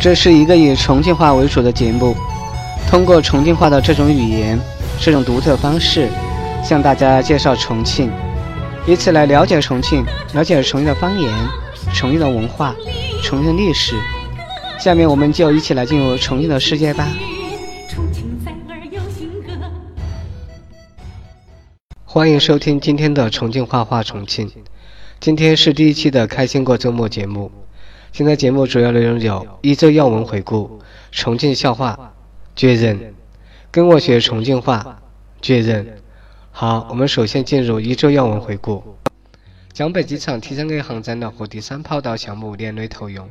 这是一个以重庆话为主的节目，通过重庆话的这种语言、这种独特方式，向大家介绍重庆，以此来了解重庆，了解重庆的方言、重庆的文化、重庆的历史。下面我们就一起来进入重庆的世界吧。欢迎收听今天的重庆话话重庆，今天是第一期的开心过周末节目。现在节目主要内容有：一周要闻回顾、重庆笑话、绝人，跟我学重庆话，绝人。好，我们首先进入一周要闻回顾。江北机场 T 三 A 航站楼和第三跑道项目年内投用，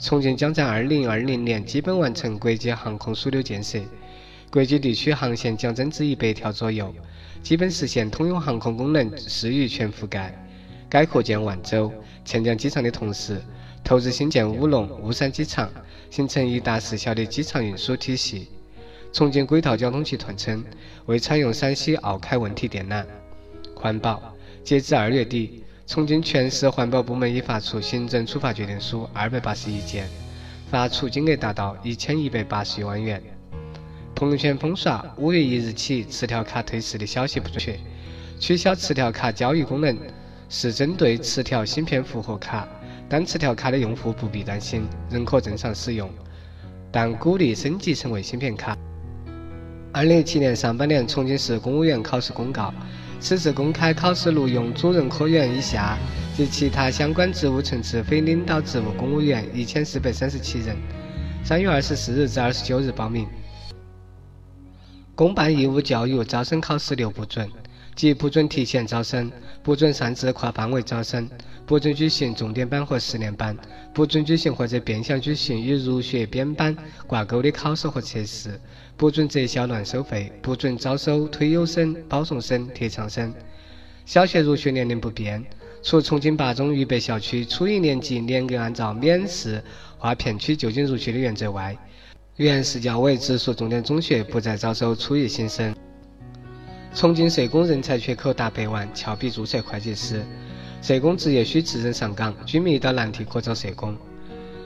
重庆将在2020年基本完成国际航空枢纽建设，国际地区航线将增至一百条左右，基本实现通用航空功能适于全覆盖。该扩建万州、黔江机场的同时，投资新建武隆、巫山机场，形成一大四小的机场运输体系。重庆轨道交通集团称，未采用陕西奥开问题电缆。环保，截至二月底，重庆全市环保部门已发出行政处罚决定书二百八十一件，罚处金额达到一千一百八十一万元。朋友圈疯刷五月一日起磁条卡退市的消息不准确，取消磁条卡交易功能是针对磁条芯片复合卡。单磁条卡的用户不必担心，仍可正常使用，但鼓励升级成为芯片卡。二零一七年上半年重庆市公务员考试公告，此次公开考试录用主任科员以下及其他相关职务层次非领导职务公务员一千四百三十七人，三月二十四日至二十九日报名。公办义务教育招生考试六不准。即不准提前招生，不准擅自跨范围招生，不准举行重点班和实验班，不准举行或者变相举行与入学编班挂钩的考试和测试，不准择校乱收费，不准招收推优生、保送生、特长生。小学入学年龄不变，除重庆八中渝北校区初一年级严格按照免试划片区就近入学的原则外，原市教委直属重点中学不再招收初一新生。重庆社工人才缺口达百万，俏比注册会计师。社工职业需持证上岗，居民到难题可找社工。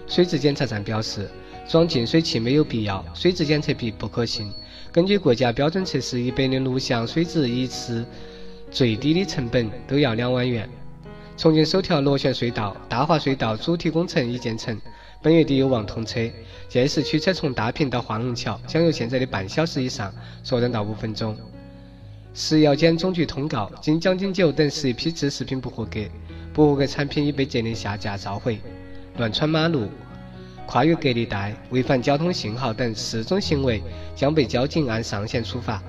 水质检查站表示，装净水器没有必要，水质检测笔不可信。根据国家标准测试，一百零六项水质一次最低的成本都要两万元。重庆首条螺旋隧道大华隧道主体工程已建成，本月底有望通车。届时驱车从大坪到华龙桥将由现在的半小时以上缩短到五分钟。食药监总局通告：金奖金酒等十一批次食品不合格，不合格产品已被责令下架召回。乱穿马路、跨越隔离带、违反交通信号等四种行为将被交警按上限处罚。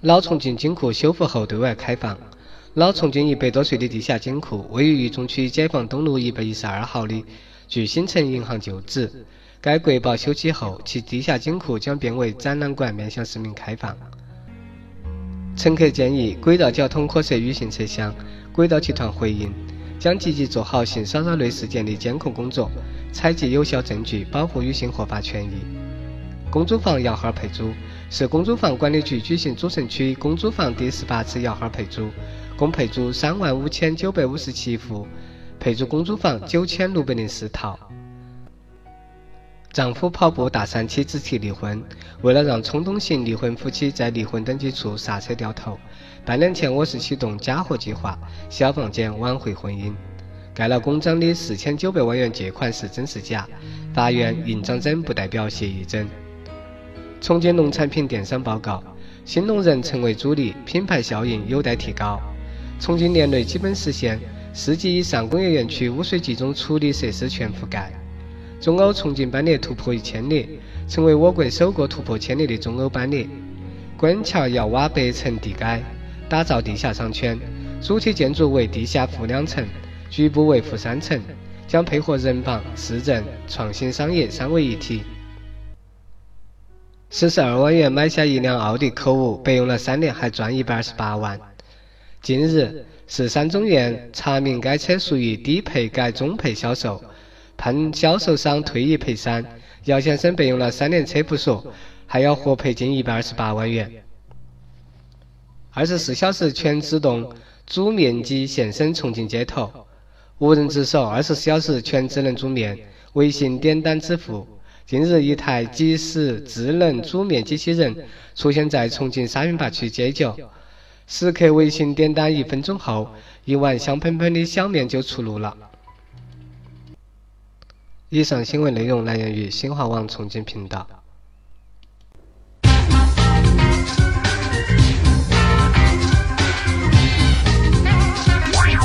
老重庆金库修复后对外开放。老重庆一百多岁的地下金库位于渝中区解放东路一百一十二号的巨新城银行旧址。该国宝修葺后，其地下金库将变为展览馆，面向市民开放。乘客建议轨道交通可设预性车厢，轨道集团回应将积极做好性骚扰类事件的监控工作，采集有效证据，保护女性合法权益。公租房摇号配租，是公租房管理局举行主城区公租房第十八次摇号配租，共配租三万五千九百五十七户，配租公租房九千六百零四套。丈夫跑步大三妻子提离婚，为了让冲动型离婚夫妻在离婚登记处刹车掉头，半年前我市启动家和计划，小房间挽回婚姻。盖了公章的四千九百万元借款是真是假？法院印章真不代表协议真。重庆农产品电商报告：新农人成为主力，品牌效应有待提高。重庆年内基本实现市级以上工业园区污水集中处理设施全覆盖。中欧重庆班列突破一千列，成为我国首个突破千列的中欧班列。官桥要挖北层地改，打造地下商圈，主体建筑为地下负两层，局部为负三层，将配合人防、市政、创新商业三位一体。四十二万元买下一辆奥迪 Q5，白用了三年还赚一百二十八万。近日，市三中院查明该车属于低配改中配销售。判销售商退一赔三，姚先生被用了三年车不说，还要获赔近一百二十八万元。二十四小时全自动煮面机现身重庆街头，无人值守，二十四小时全智能煮面，微信点单支付。近日，一台即时智能煮面机器人出现在重庆沙坪坝区街角，食客微信点单一分钟后，一碗香喷喷的小面就出炉了。以上新闻内容来源于新华网重庆频道。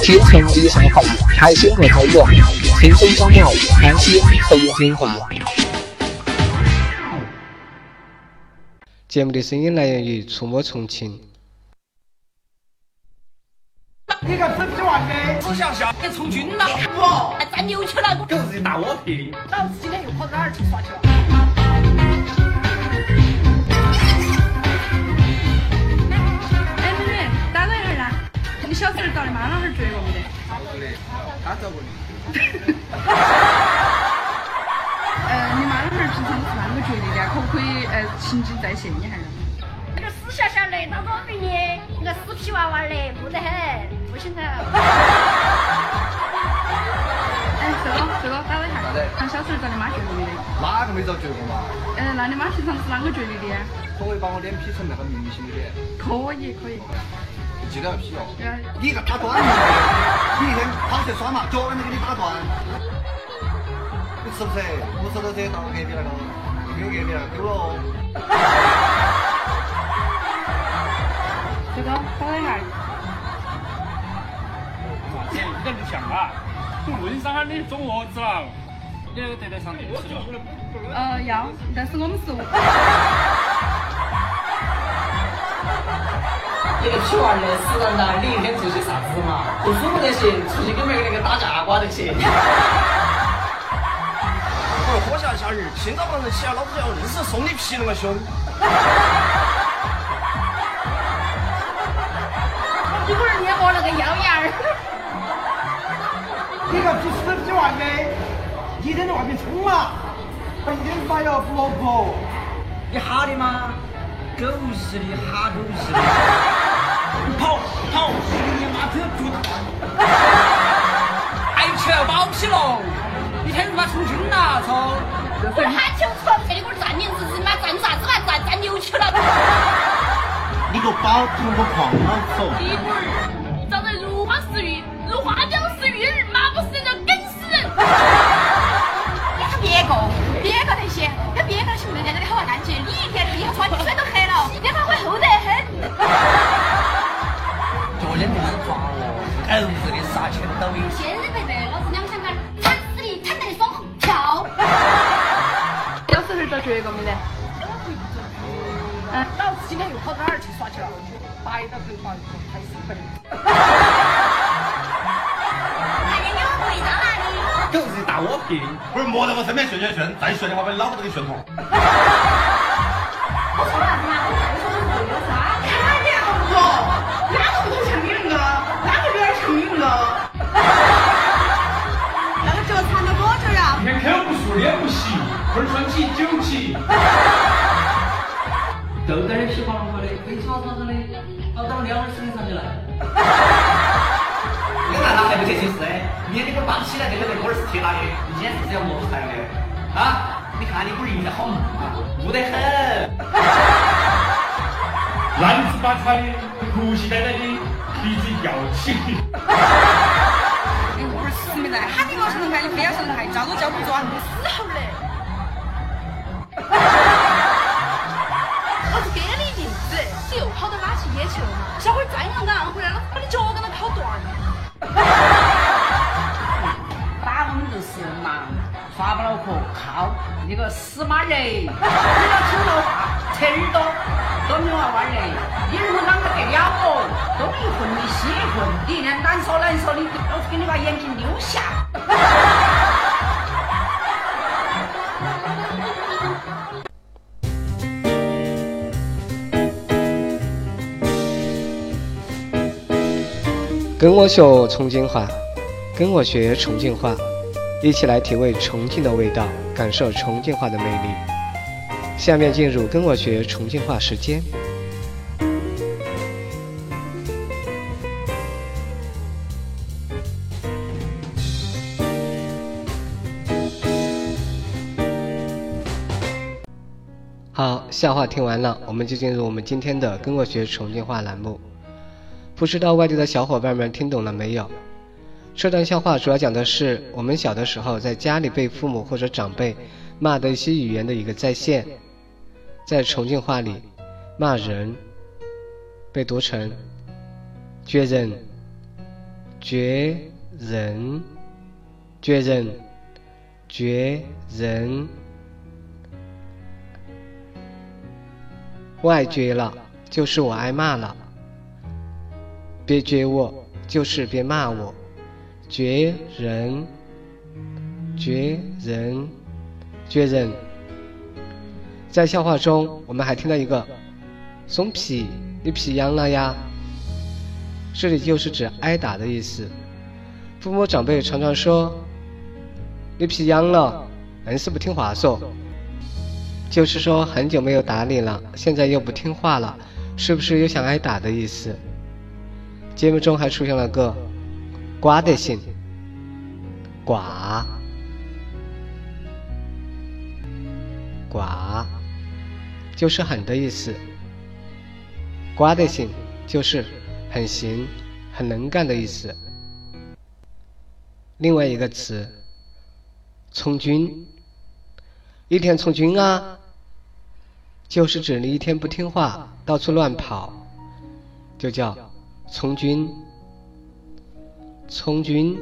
听重庆笑话，开心不偷懒，轻松搞笑，开心重庆话。节目的声音来源于触摸重庆。你个死皮娃的，只想笑，你从军了，我还占牛去了，狗日大窝皮！老子今天又跑到哪儿去耍去了？哎，美女，打扰一下啦，你小时候找的妈老汉儿追过没得？他找过你。呃，你妈老汉儿平常是啷个追的的？可不可以呃情景再现一下呢？那个死小小的，当我给你，那个死皮娃娃的，木得很，不行头。哎，这个这个打扰一下看小时候找你妈追过没得？哪个没遭追过嘛？呃，那你妈平常是啷个追你的？可不可以把我脸 P 成那个明星的脸？可以可以。你记得要 P 哦。呃，你个打断的，你一天跑去耍嘛，脚都没给你打断。你吃不吃？不吃都得到隔壁那个，丢隔壁那个丢了哦。这个打扰一下。啥子？一点不像啊！问上哈你中蛾子了，你那个得得上电视了。呃，要，但是我们是。你个屁娃儿的，死人了！你一天做些啥子嘛？读书不得行，出去跟别个那个打架瓜得行。我说喝下下雨，清早早上起来，老子要硬是送你皮那么凶。一会儿捏我那个腰眼儿。你个皮死皮娃的，一天在外面冲嘛，还一天发要扶老婆。你哈的吗？狗日的，哈狗日的！跑跑，你妈这猪蛋！爱 吃要包皮喽！一天他妈充军了，操！我喊起我床这里我站脸子，你妈站啥子嘛？站站牛去了。你给我包你个狂老走。在这里好干净，你一天地下穿的水都黑了，你看会厚得很。脚眼不能抓哦，狗日的啥钱都有。现在没得，老子两想干，惨死你，看得你双跳。小时候遭追过没得？嗯，老子今天又跑到哪儿去耍去了？白到头发还是粉。狗日大窝皮！不是莫在我身边炫炫炫，再炫的话把你脑壳都给炫红。我说啥子嘛？我再说是为了啥？看见不，哪个不都像你那个？哪个有点像你那个？那个脚缠了多久呀？天口不漱，脸不洗，二穿起九起。豆豆的皮黄黄的，可以炒炒炒的，跑到两耳身上去了。你看他还不得劲是的，你那个绑起来这个那个是铁打的，你今天是不是要磨出来的？啊？你看你龟儿硬的好木啊，木得很。烂子巴叉的，胡气呆呆的，鼻子要起。你不是死没 在，喊你老上台，你非要上台，叫都叫不转，你死好嘞！我是给了你面子，你又跑到哪去野去了嘛？小伙儿再硬刚回来，老子把你脚跟他烤断了。耍不恼火，靠那个死马人，你要听了话，扯耳朵，都没娃娃人，你们啷个得了哦？东一混的西一混，你一天难受难说的，老子给你把眼睛溜下。跟我学重庆话，跟我学重庆话，一起来体味重庆的味道感受重庆话的魅力。下面进入跟我学重庆话时间。好笑话听完了我们就进入我们今天的跟我学重庆话栏目。不知道外地的小伙伴们听懂了没有？这段笑话主要讲的是我们小的时候在家里被父母或者长辈骂的一些语言的一个再现。在重庆话里，骂人被读成“绝人”、“绝人”、“绝人”、“绝人”。外绝了，就是我挨骂了。别绝我，就是别骂我。绝人，绝人，绝人。在笑话中，我们还听到一个“松皮”，你皮痒了呀？这里就是指挨打的意思。父母长辈常常说：“你皮痒了，硬是不听话嗦。”就是说很久没有打你了，现在又不听话了，是不是又想挨打的意思？节目中还出现了个“瓜得行”，瓜，瓜，就是很的意思。瓜得行就是很行、很能干的意思。另外一个词，从军，一天从军啊。就是指你一天不听话，到处乱跑，就叫从军。从军，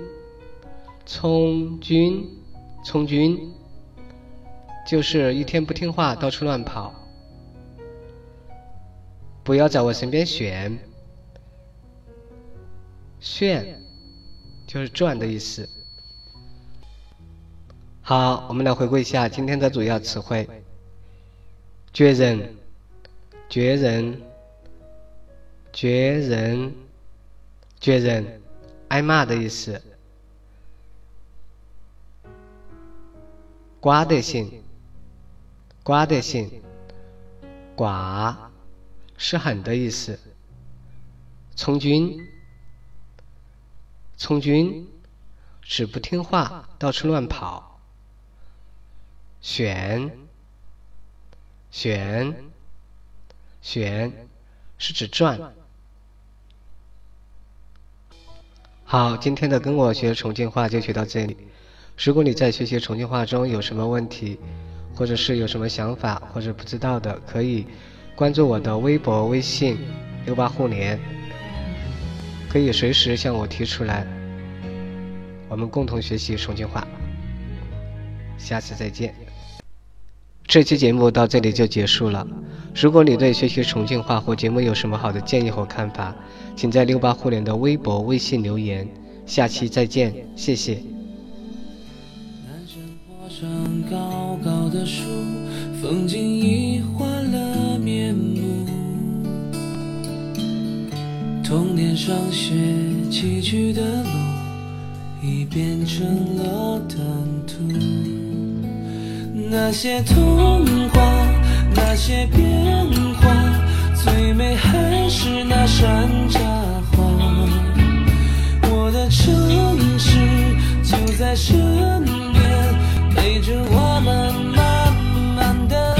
从军，从军，就是一天不听话，到处乱跑。不要在我身边炫，炫就是转的意思。好，我们来回顾一下今天的主要词汇。绝人，绝人，绝人，绝人，挨骂的意思。瓜得行，瓜得行，瓜是很的意思。从军，从军，指不听话，到处乱跑。选。旋，旋是指转。好，今天的跟我学重庆话就学到这里。如果你在学习重庆话中有什么问题，或者是有什么想法或者不知道的，可以关注我的微博、微信六八互联，可以随时向我提出来，我们共同学习重庆话。下次再见。这期节目到这里就结束了。如果你对学习重庆话或节目有什么好的建议和看法，请在六八互联的微博、微信留言。下期再见，谢谢。高高的树，风景已换了面目。童年上学崎岖的路，已变成了坦途。那些童话，那些变化，最美还是那山茶花。我的城市就在身边，陪着我们慢慢的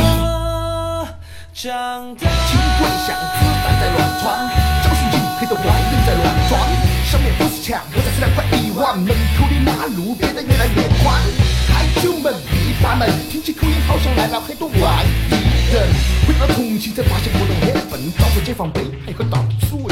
长大。青春像子弹在乱窜，找寻机会的坏人在乱撞。上面不是墙，我在是两块一碗，门口的马路变得越来越宽。听起口音好像来了很多外地人。回到重庆才发现我人很笨，找个解放碑还可到处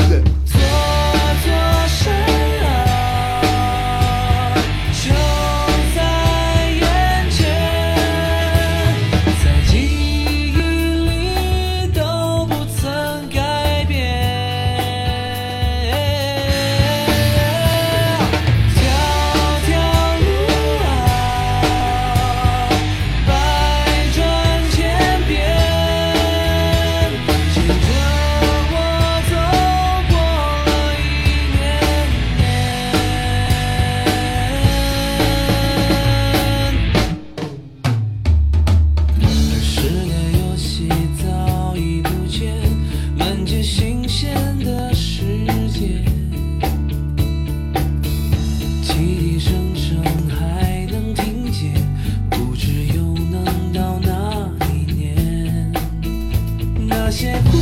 się